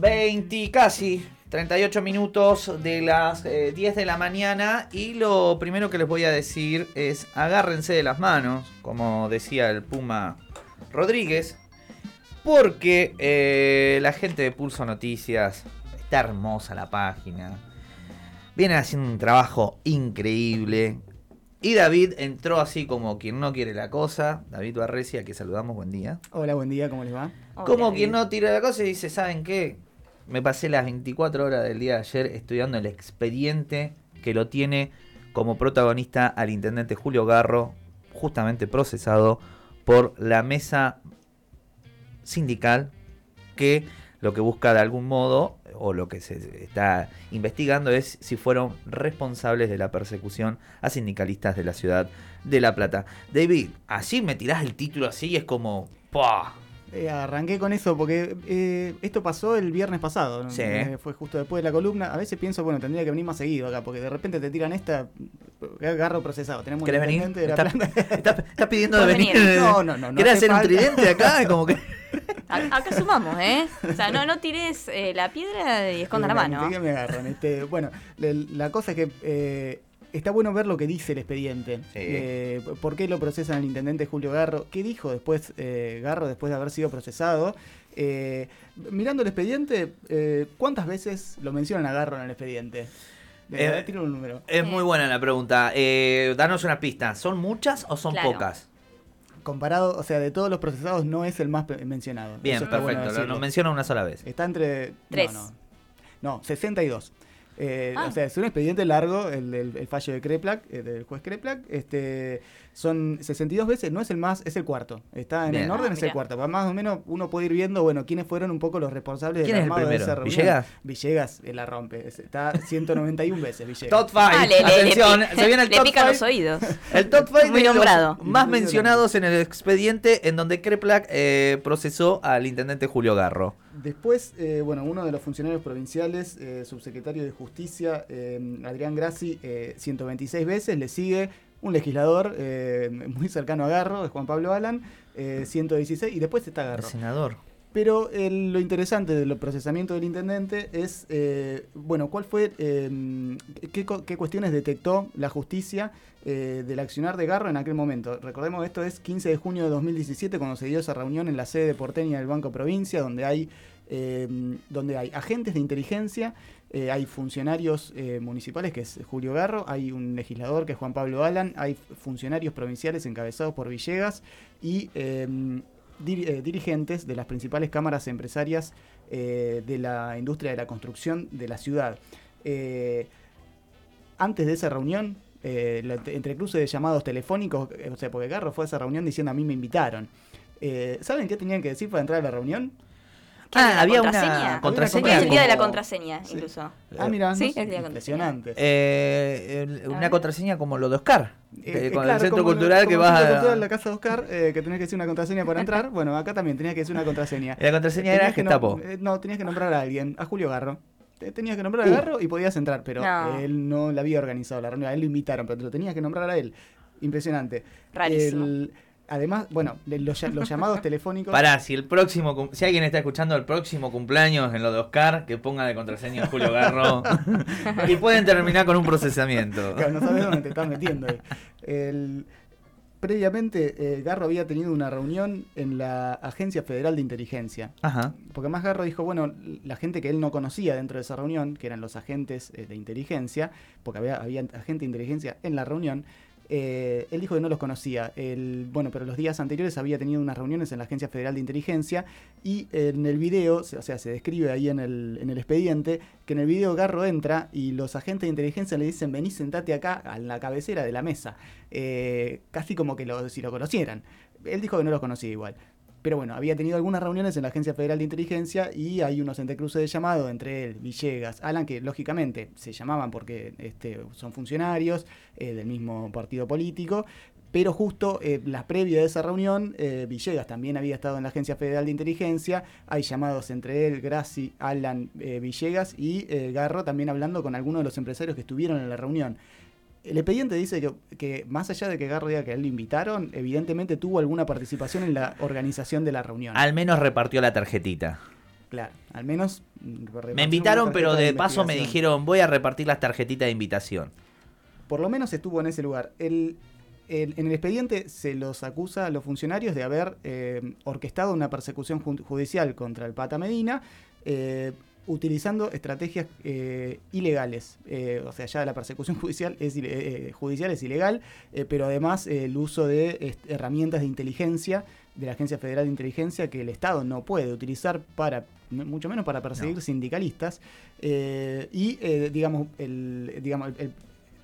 20 casi 38 minutos de las 10 eh, de la mañana y lo primero que les voy a decir es agárrense de las manos, como decía el Puma Rodríguez, porque eh, la gente de Pulso Noticias está hermosa la página. Viene haciendo un trabajo increíble. Y David entró así como quien no quiere la cosa. David Barrecia, que saludamos, buen día. Hola, buen día, ¿cómo les va? Como quien no tira la cosa y dice, ¿saben qué? Me pasé las 24 horas del día de ayer estudiando el expediente que lo tiene como protagonista al intendente Julio Garro, justamente procesado por la mesa sindical que lo que busca de algún modo, o lo que se está investigando, es si fueron responsables de la persecución a sindicalistas de la ciudad de La Plata. David, así me tirás el título así y es como... ¡pah! Eh, arranqué con eso porque eh, esto pasó el viernes pasado, eh, fue justo después de la columna. A veces pienso, bueno, tendría que venir más seguido acá, porque de repente te tiran esta, agarro procesado. Tenemos ¿Querés venir? ¿Estás pidiendo de venir? No, no, no. ¿Querés hacer un tridente acá? Como que... Acá sumamos, ¿eh? O sea, no, no tires la piedra y esconda la mano. me agarran? Este, bueno, la cosa es que está bueno ver lo que dice el expediente. Eh, ¿Por qué lo procesan el intendente Julio Garro? ¿Qué dijo después eh, Garro después de haber sido procesado? Eh, mirando el expediente, ¿cuántas veces lo mencionan a Garro en el expediente? un número. Es muy buena la pregunta. danos una pista. ¿Son muchas o son pocas? Comparado, o sea, de todos los procesados no es el más mencionado. Bien, perfecto. lo, menciona una sola vez. Está entre... Tres. No, no. no 62. Eh, ah. O sea, es un expediente largo, el, fallo de Kreplak, eh, del juez Kreplak. Este, son 62 veces, no es el más, es el cuarto. Está en el orden, ah, es el cuarto. Más o menos uno puede ir viendo, bueno, quiénes fueron un poco los responsables del armado de esa reunión. ¿Villegas? Villegas eh, la rompe. Está 191 veces, Villegas. Top 5. Atención, se viene el top 5. los oídos. El top 5 Muy nombrado. más mencionados en el expediente en donde Kreplak procesó al intendente Julio Garro. Después, eh, bueno, uno de los funcionarios provinciales, eh, subsecretario de Justicia, eh, Adrián Grassi, 126 veces, le sigue un legislador muy cercano a Garro, es Juan Pablo Alan, 116, y después está Garro. El senador. Pero lo interesante del procesamiento del intendente es, bueno, cuál fue, qué, qué, cuestiones detectó la justicia del accionar de Garro en aquel momento. Recordemos, esto es 15 de junio de 2017, cuando se dio esa reunión en la sede de porteña del Banco Provincia, donde hay donde hay agentes de inteligencia, eh, hay funcionarios eh, municipales, que es Julio Garro, hay un legislador, que es Juan Pablo Alan, hay funcionarios provinciales encabezados por Villegas y em, eh, dirigentes de las principales cámaras empresarias de la industria de la construcción de la ciudad. antes de esa reunión, entre cruces de llamados telefónicos, o sea, porque Garro fue a esa reunión diciendo a mí me invitaron. ¿Saben qué tenían que decir para entrar a la reunión? Ah, había una contraseña. Es el día de la contraseña, incluso. Ah, mira, ¿Sí? el día impresionante. Eh, una contraseña como lo de Oscar. Eh, con el centro cultural que vas a. la casa de Oscar, eh, que tenías que decir una contraseña para entrar. bueno, acá también tenías que decir una contraseña. la contraseña era Gestapo. No, tenías que nombrar a alguien, a Julio Garro. Tenías que nombrar a uh. Garro y podías entrar, pero él no le había organizado la reunión. A él lo invitaron, pero te lo tenías que nombrar a él. Impresionante. Rarísimo. Además, bueno, los, llamados telefónicos. Pará, si el próximo, si alguien está escuchando el próximo cumpleaños en lo de Oscar, que ponga de contraseña Julio Garro y pueden terminar con un procesamiento. Claro, no sabes dónde te estás metiendo. previamente, eh, Garro había tenido una reunión en la Agencia Federal de Inteligencia. Ajá. Porque más Garro dijo, bueno, la gente que él no conocía dentro de esa reunión, que eran los agentes eh, de inteligencia, porque había, había agente de inteligencia en la reunión, eh, él dijo que no los conocía. Bueno, pero los días anteriores había tenido unas reuniones en la Agencia Federal de Inteligencia y en el video, o sea, se describe ahí en el, en el expediente, que en el video Garro entra y los agentes de inteligencia le dicen, vení, sentate acá a la cabecera de la mesa. Eh, casi como que si lo conocieran. Él dijo que no los conocía igual. Pero bueno, había tenido algunas reuniones en la Agencia Federal de Inteligencia y hay unos entrecruces de llamado entre él, Villegas, Alan, que lógicamente se llamaban porque este, son funcionarios eh, del mismo partido político, pero justo eh, la previa de esa reunión, eh, Villegas también había estado en la Agencia Federal de Inteligencia. Hay llamados entre él, Graci, Alan Villegas y Garro también hablando con algunos de los empresarios que estuvieron en la reunión. El expediente dice que, más allá de que Garro diga que a él lo invitaron, evidentemente tuvo alguna participación en la organización de la reunión. Al menos repartió la tarjetita. Claro, al menos... Me invitaron, pero de, paso me dijeron, voy a repartir las tarjetitas de invitación. Por lo menos estuvo en ese lugar. El, en el expediente se los acusa a los funcionarios de haber eh, orquestado una persecución judicial contra el Pata Medina, eh, utilizando estrategias eh, ilegales. o sea, ya la persecución judicial es, judicial es ilegal, pero además el uso de herramientas de inteligencia de la Agencia Federal de Inteligencia que el Estado no puede utilizar para, mucho menos para perseguir sindicalistas. y, digamos, el, digamos el,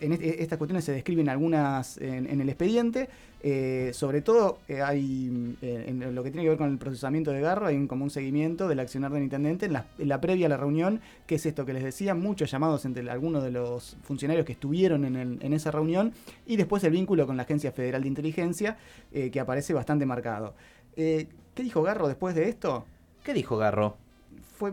en estas cuestiones se describen algunas en, el expediente. Eh, sobre todo eh, hay eh, en lo que tiene que ver con el procesamiento de Garro, hay un, como un seguimiento del accionar del intendente en la, previa a la reunión, que es esto que les decía, muchos llamados entre algunos de los funcionarios que estuvieron en, esa reunión, y después el vínculo con la Agencia Federal de Inteligencia, que aparece bastante marcado. ¿Qué dijo Garro después de esto? ¿Qué dijo Garro? Fue,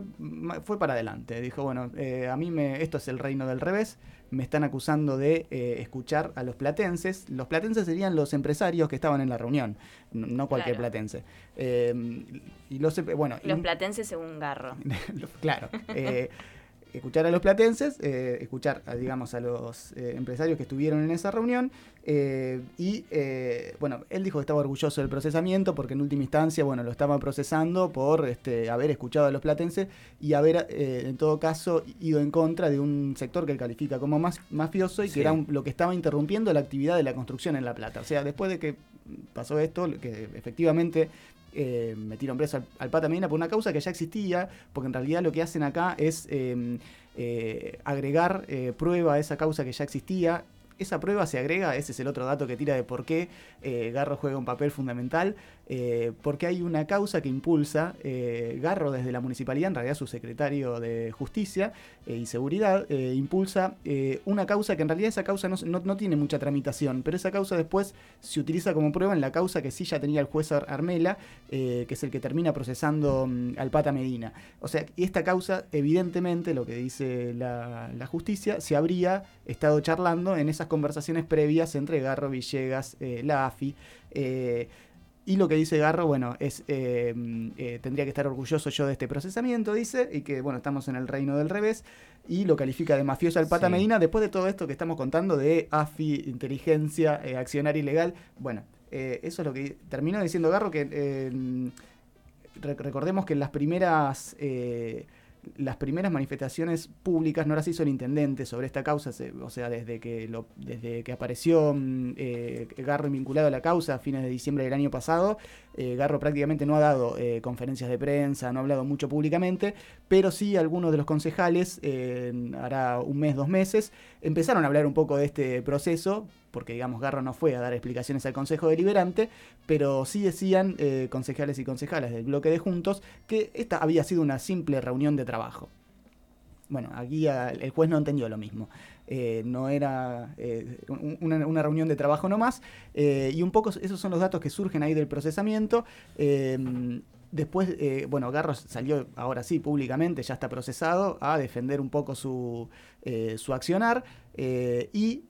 fue para adelante, dijo, bueno, a mí me, esto es el reino del revés, me están acusando de eh, escuchar a los platenses. Los platenses serían los empresarios que estaban en la reunión, no cualquier platense. Eh, y los, bueno, los platenses según Garro. claro. Eh, escuchar a los platenses, eh, escuchar, digamos, a los eh, empresarios que estuvieron en esa reunión. Eh, y, bueno, él dijo que estaba orgulloso del procesamiento porque en última instancia, bueno, lo estaba procesando por este, haber escuchado a los platenses y haber, en todo caso, ido en contra de un sector que él califica como más mafioso y que era lo que estaba interrumpiendo la actividad de la construcción en La Plata. O sea, después de que pasó esto, que efectivamente eh, metieron preso al, Pata Medina por una causa que ya existía, porque en realidad lo que hacen acá es em, eh, agregar eh, prueba a esa causa que ya existía. Esa prueba se agrega, ese es el otro dato que tira de por qué Garro juega un papel fundamental, eh, porque hay una causa que impulsa eh, Garro desde la municipalidad, en realidad su secretario de Justicia eh, y Seguridad, impulsa una causa que en realidad esa causa no, tiene mucha tramitación, pero esa causa después se utiliza como prueba en la causa que sí ya tenía el juez Armela, que es el que termina procesando mm, al Pata Medina. O sea, esta causa, evidentemente, lo que dice la, la justicia, se habría estado charlando en esas conversaciones previas entre Garro, Villegas, la AFI. Y lo que dice Garro, bueno, es eh, eh, tendría que estar orgulloso yo de este procesamiento, dice, y que, bueno, estamos en el reino del revés, y lo califica de mafioso al Pata Medina, después de todo esto que estamos contando de AFI, inteligencia, eh, accionar ilegal, bueno, eso es lo que terminó diciendo Garro, que recordemos que en las primeras las primeras manifestaciones públicas no las hizo el intendente sobre esta causa, o sea, desde que, lo, desde que apareció mm, eh, Garro vinculado a la causa a fines de diciembre del año pasado, eh, Garro prácticamente no ha dado eh, conferencias de prensa, no ha hablado mucho públicamente, pero sí algunos de los concejales, hará un mes, dos meses, empezaron a hablar un poco de este proceso, porque digamos Garro no fue a dar explicaciones al Consejo Deliberante, pero sí decían eh, concejales y concejalas del bloque de Juntos que esta había sido una simple reunión de trabajo. Bueno, aquí el juez no entendió lo mismo. Eh, no era eh, una, reunión de trabajo nomás. y un poco esos son los datos que surgen ahí del procesamiento. después, bueno, Garro salió ahora sí públicamente, ya está procesado, a defender un poco su, su accionar. Y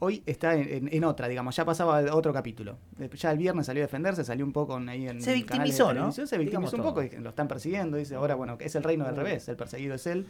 hoy está en, otra, digamos, ya pasaba otro capítulo. Ya el viernes salió a defenderse, salió un poco ahí en Se victimizó, ¿no? Se victimizó un poco, y lo están persiguiendo, dice, ahora bueno, es el reino del revés, el perseguido es él.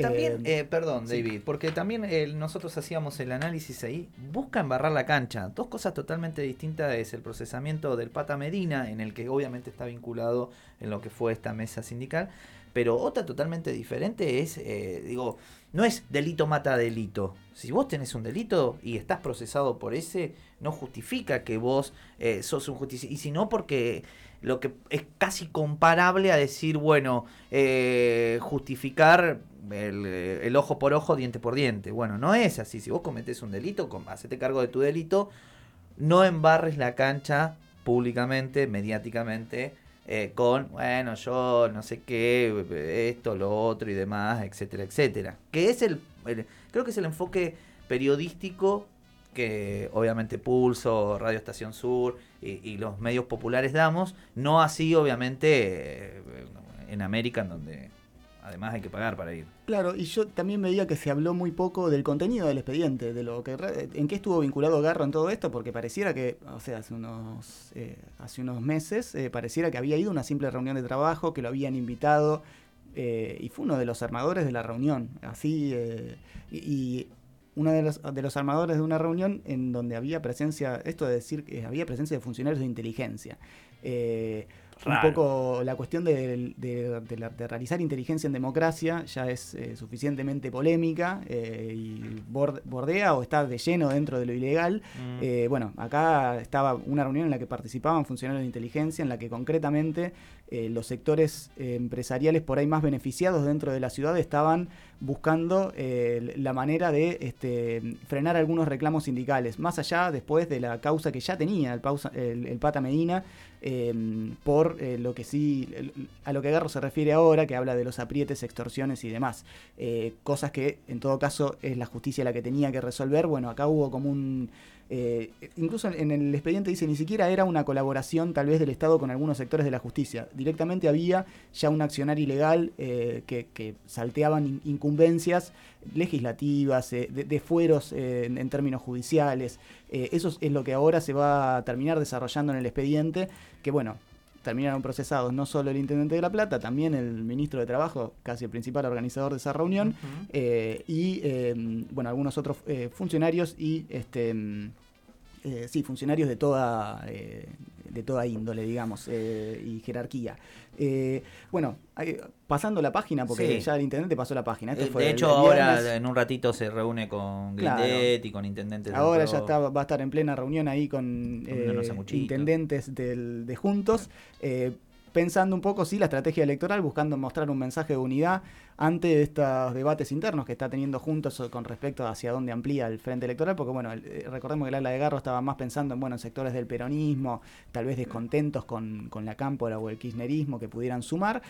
También, eh, eh, perdón, David, porque también eh, nosotros hacíamos el análisis ahí, busca embarrar la cancha. Dos cosas totalmente distintas es el procesamiento del Pata Medina, en el que obviamente está vinculado en lo que fue esta mesa sindical, pero otra totalmente diferente es, digo, no es delito mata delito. Si vos tenés un delito y estás procesado por ese, no justifica que vos eh, sos un justiciero. Y si no, porque lo que es casi comparable a decir, bueno, eh, justificar el, ojo por ojo, diente por diente. Bueno, no es así. Si vos cometés un delito, hacete cargo de tu delito, no embarres la cancha públicamente, mediáticamente eh, con, bueno, yo no sé qué, esto, lo otro y demás, etcétera, etcétera. Que es el, creo que es el enfoque periodístico que obviamente Pulso, Radio Estación Sur y, los medios populares damos, no así obviamente eh, en América, en donde además hay que pagar para ir. Claro, y yo también veía que se habló muy poco del contenido del expediente, de lo que en qué estuvo vinculado Garro en todo esto, porque pareciera que, o sea, hace unos, eh, hace unos meses, eh, pareciera que había ido a una simple reunión de trabajo, que lo habían invitado, eh, y fue uno de los armadores de la reunión. Así, y, uno de los, armadores de una reunión en donde había presencia, esto de decir que había presencia de funcionarios de inteligencia un poco la cuestión de, realizar inteligencia en democracia ya es eh, suficientemente polémica eh, y bordea o está de lleno dentro de lo ilegal. Mm. Eh, bueno, acá estaba una reunión en la que participaban funcionarios de inteligencia, en la que concretamente los sectores empresariales por ahí más beneficiados dentro de la ciudad estaban buscando la manera de este, frenar algunos reclamos sindicales, más allá después de la causa que ya tenía el, el Pata Medina Em, por eh, lo que sí, a lo que Garro se refiere ahora, que habla de los aprietes, extorsiones y demás. Eh, cosas que en todo caso es la justicia la que tenía que resolver. Bueno, acá hubo como un eh, incluso en el expediente dice, ni siquiera era una colaboración tal vez del Estado con algunos sectores de la justicia. Directamente había ya un accionar ilegal eh, que, salteaban incumbencias legislativas, eh, de, fueros en, términos judiciales. eso es lo que ahora se va a terminar desarrollando en el expediente, que bueno, terminaron procesados no solo el intendente de La Plata, también el ministro de Trabajo, casi el principal organizador de esa reunión, y bueno, algunos otros funcionarios y este eh, sí, funcionarios de toda, eh, de toda índole, digamos, eh, y jerarquía. bueno, pasando la página, porque ya el intendente pasó la página. de hecho, ahora en un ratito se reúne con Grindet y con intendentes. Ahora ya está, va a estar en plena reunión ahí con intendentes del, de Juntos pensando un poco, sí, la estrategia electoral, buscando mostrar un mensaje de unidad ante estos debates internos que está teniendo juntos con respecto a hacia dónde amplía el frente electoral, porque bueno, eh, recordemos que el ala de Garro estaba más pensando en, bueno, sectores del peronismo, tal vez descontentos con, con la cámpora o el kirchnerismo que pudieran sumar,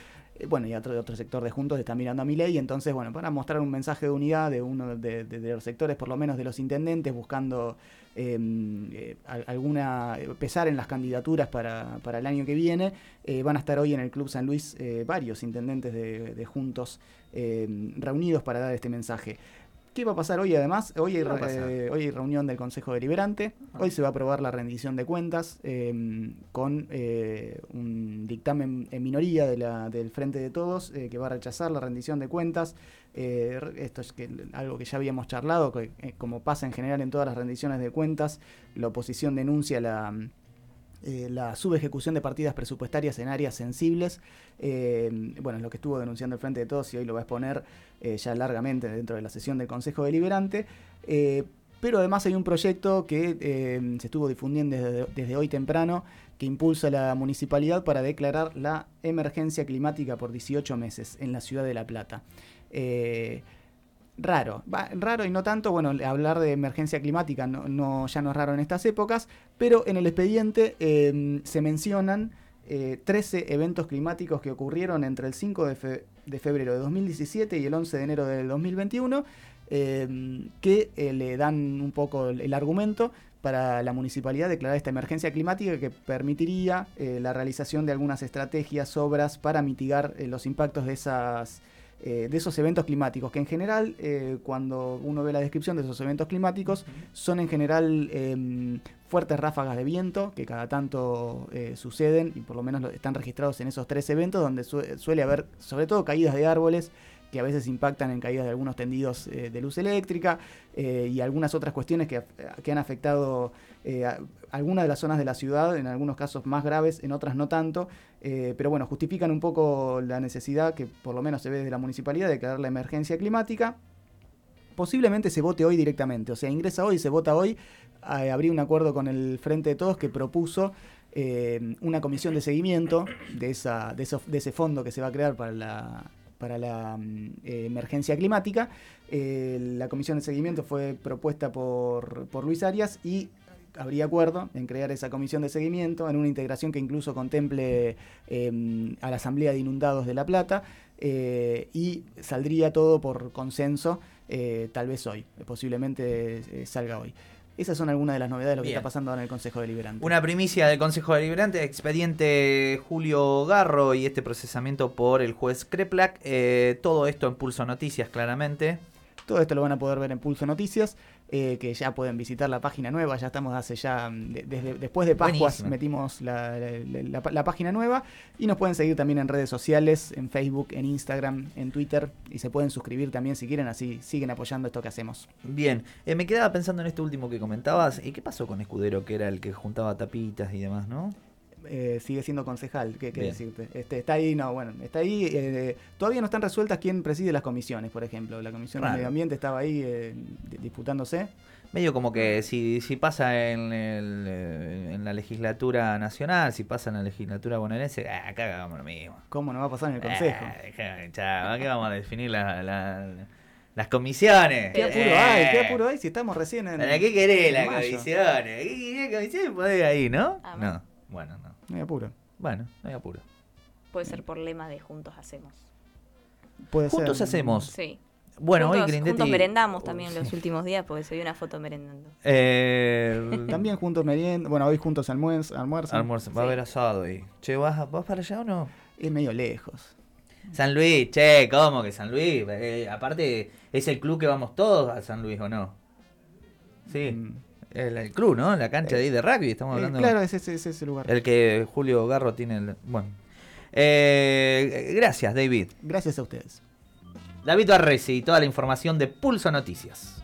bueno, y otro, otro sector de Juntos está mirando a mi ley, entonces, bueno, para mostrar un mensaje de unidad de uno de, los sectores, por lo menos de los intendentes, buscando em, eh, alguna pesar en las candidaturas para, para el año que viene, eh, van a estar hoy en el Club San Luis varios intendentes de, Juntos em, reunidos para dar este mensaje. ¿Qué va a pasar hoy además? Hoy hay, eh, hoy hay reunión del Consejo Deliberante, ah. hoy se va a aprobar la rendición de cuentas em, con eh, un dictamen en minoría de la, del Frente de Todos eh, que va a rechazar la rendición de cuentas. esto es que, algo que ya habíamos charlado, que, como pasa en general en todas las rendiciones de cuentas, la oposición denuncia la eh, la subejecución de partidas presupuestarias en áreas sensibles. Eh, bueno, es lo que estuvo denunciando el Frente de Todos y hoy lo va a exponer eh, ya largamente dentro de la sesión del Consejo Deliberante. pero además hay un proyecto que se estuvo difundiendo desde, hoy temprano que impulsa la municipalidad para declarar la emergencia climática por 18 meses en la ciudad de La Plata raro. raro y no tanto, bueno, hablar de emergencia climática no, ya no es raro en estas épocas, pero en el expediente em, se mencionan 13 eh, eventos climáticos que ocurrieron entre el 5 de, de, febrero de 2017 y el 11 de enero del 2021, em, que eh, le dan un poco el, argumento para la municipalidad declarar esta emergencia climática que permitiría eh, la realización de algunas estrategias, obras para mitigar los impactos de esas eh, de esos eventos climáticos, que en general, eh, cuando uno ve la descripción de esos eventos climáticos, son en general em, fuertes ráfagas de viento que cada tanto eh, suceden y por lo menos están registrados en esos tres eventos donde suele haber sobre todo caídas de árboles que a veces impactan en caídas de algunos tendidos eh, de luz eléctrica eh, y algunas otras cuestiones que, han afectado eh, algunas de las zonas de la ciudad, en algunos casos más graves, en otras no tanto, pero bueno, justifican un poco la necesidad que por lo menos se ve desde la municipalidad de crear la emergencia climática. Posiblemente se vote hoy directamente, o sea, ingresa hoy, se vota hoy, habría un acuerdo con el Frente de Todos que propuso una comisión de seguimiento de, esa, de, de, ese fondo que se va a crear para la, para la mm, eh, emergencia climática. Eh, la comisión de seguimiento fue propuesta por, Luis Arias y habría acuerdo en crear esa comisión de seguimiento, en una integración que incluso contemple em, a la Asamblea de Inundados de La Plata, eh, y saldría todo por consenso, tal vez hoy, posiblemente salga hoy. Esas son algunas de las novedades de lo que está pasando en el Consejo Deliberante. Una primicia del Consejo Deliberante, expediente Julio Garro y este procesamiento por el juez Kreplak. Eh, todo esto en Pulso Noticias, claramente. Todo esto lo van a poder ver en Pulso Noticias, eh, que ya pueden visitar la página nueva, ya estamos hace ya, mm, desde después de Pascuas metimos la, página nueva y nos pueden seguir también en redes sociales, en Facebook, en Instagram, en Twitter y se pueden suscribir también si quieren, así siguen apoyando esto que hacemos. Bien, eh, me quedaba pensando en esto último que comentabas, ¿y qué pasó con Escudero, que era el que juntaba tapitas y demás, no? Eh, sigue siendo concejal, ¿qué, decirte? Este, está ahí, no, bueno, está ahí. Eh, todavía no están resueltas quién preside las comisiones, por ejemplo. La Comisión de Medio Ambiente estaba ahí eh, disputándose. Medio como que si, si pasa en, en la legislatura nacional, si pasa en la legislatura bonaerense, ah, acá hagamos lo mismo. ¿Cómo no va a pasar en el Consejo? Ah, ¿qué vamos a definir las comisiones. ¿Qué apuro hay? ¿Qué apuro hay si estamos recién en. ¿Para qué querés las comisiones? ¿Qué querés las comisiones? Podés ahí, ¿no? Ah, no. Bueno, no. No hay apuro. Bueno, no hay apuro. Puede ser por lema de juntos hacemos. Puede juntos hacemos. Sí. Bueno, juntos, hoy Juntos merendamos también los últimos días porque se vio una foto merendando. Eh... también juntos merienda. Bueno, hoy juntos almuerzan. Almuerzan. Va a haber asado ahí. Che, ¿vas, ¿vas para allá o no? Es medio lejos. San Luis, che, ¿cómo que San Luis? Eh, aparte, ¿es el club que vamos todos a San Luis o no? Sí. Mm. El, club, ¿no? La cancha de ahí de rugby, estamos hablando. claro, ese es ese lugar. El que Julio Garro tiene. El, bueno. Eh, gracias, David. Gracias a ustedes. David Arresi y toda la información de Pulso Noticias.